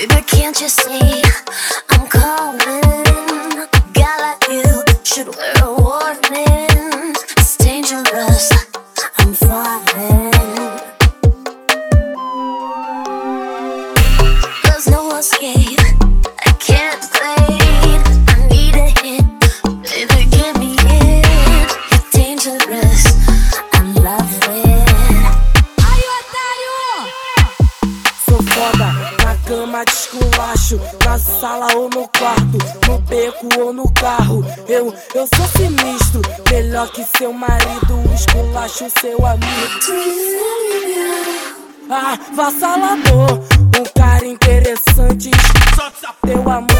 Baby, can't you see I'm calling? Guy like you should wear a warning. It's dangerous. I'm falling. There's no escape. Cama de esculacho, na sala ou no quarto, no beco ou no carro. Eu, eu sou sinistro, melhor que seu marido, esculacho seu amigo. Ah, vassalador, um cara interessante, teu amante,